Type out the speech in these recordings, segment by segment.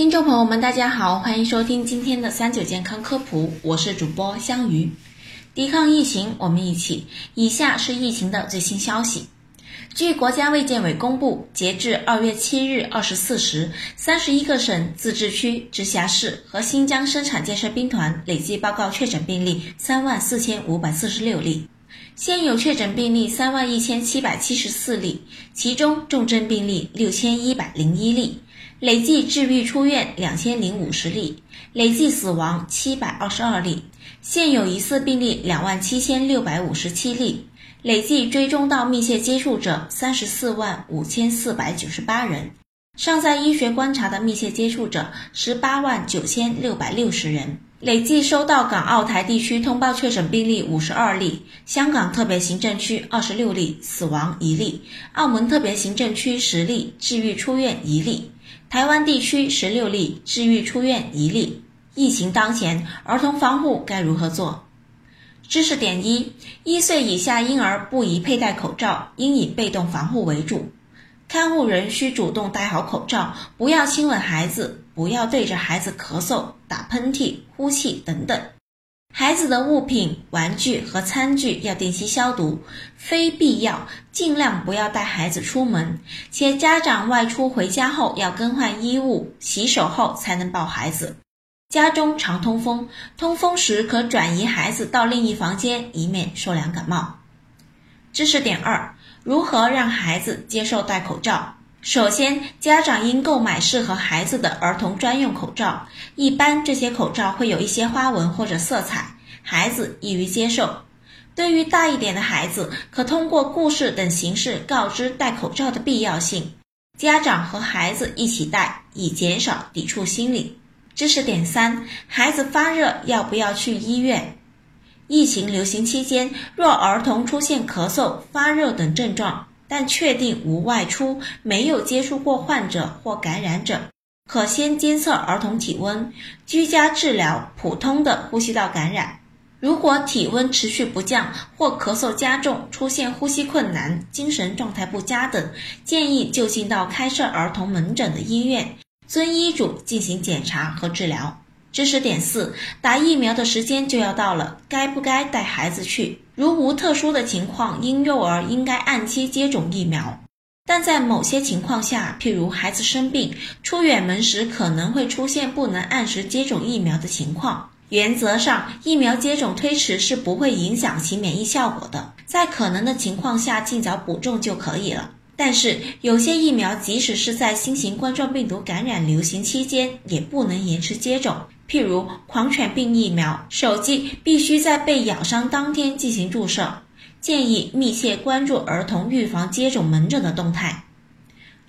听众朋友们，大家好，欢迎收听今天的三九健康科普，我是主播香鱼。抵抗疫情，我们一起。以下是疫情的最新消息。据国家卫健委公布，截至二月七日二十四时，三十一个省、自治区、直辖市和新疆生产建设兵团累计报告确诊病例三万四千五百四十六例，现有确诊病例三万一千七百七十四例，其中重症病例六千一百零一例。累计治愈出院两千零五十例，累计死亡七百二十二例，现有疑似病例两万七千六百五十七例，累计追踪到密切接触者三十四万五千四百九十八人，尚在医学观察的密切接触者十八万九千六百六十人，累计收到港澳台地区通报确诊病例五十二例，香港特别行政区二十六例，死亡一例，澳门特别行政区十例，治愈出院一例。台湾地区十六例治愈出院一例。疫情当前，儿童防护该如何做？知识点一：一岁以下婴儿不宜佩戴口罩，应以被动防护为主。看护人需主动戴好口罩，不要亲吻孩子，不要对着孩子咳嗽、打喷嚏、呼气等等。孩子的物品、玩具和餐具要定期消毒，非必要尽量不要带孩子出门。且家长外出回家后要更换衣物、洗手后才能抱孩子。家中常通风，通风时可转移孩子到另一房间，以免受凉感冒。知识点二：如何让孩子接受戴口罩？首先，家长应购买适合孩子的儿童专用口罩。一般这些口罩会有一些花纹或者色彩，孩子易于接受。对于大一点的孩子，可通过故事等形式告知戴口罩的必要性，家长和孩子一起戴，以减少抵触心理。知识点三：孩子发热要不要去医院？疫情流行期间，若儿童出现咳嗽、发热等症状，但确定无外出、没有接触过患者或感染者，可先监测儿童体温，居家治疗普通的呼吸道感染。如果体温持续不降或咳嗽加重、出现呼吸困难、精神状态不佳等，建议就近到开设儿童门诊的医院，遵医嘱进行检查和治疗。知识点四：打疫苗的时间就要到了，该不该带孩子去？如无特殊的情况，婴幼儿应该按期接种疫苗。但在某些情况下，譬如孩子生病、出远门时，可能会出现不能按时接种疫苗的情况。原则上，疫苗接种推迟是不会影响其免疫效果的，在可能的情况下尽早补种就可以了。但是，有些疫苗即使是在新型冠状病毒感染流行期间，也不能延迟接种。譬如狂犬病疫苗，首剂必须在被咬伤当天进行注射。建议密切关注儿童预防接种门诊的动态。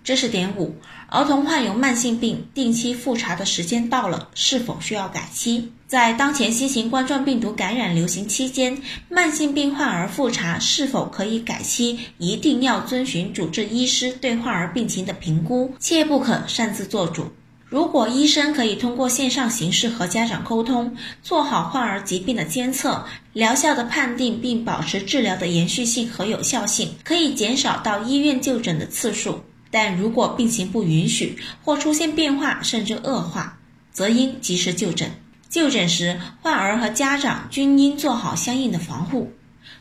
知识点五：儿童患有慢性病，定期复查的时间到了，是否需要改期？在当前新型冠状病毒感染流行期间，慢性病患儿复查是否可以改期，一定要遵循主治医师对患儿病情的评估，切不可擅自做主。如果医生可以通过线上形式和家长沟通，做好患儿疾病的监测、疗效的判定，并保持治疗的延续性和有效性，可以减少到医院就诊的次数。但如果病情不允许或出现变化甚至恶化，则应及时就诊。就诊时，患儿和家长均应做好相应的防护。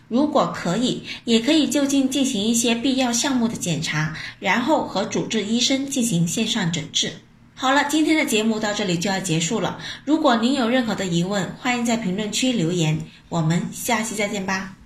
如果可以，也可以就近进行一些必要项目的检查，然后和主治医生进行线上诊治。好了，今天的节目到这里就要结束了。如果您有任何的疑问，欢迎在评论区留言。我们下期再见吧。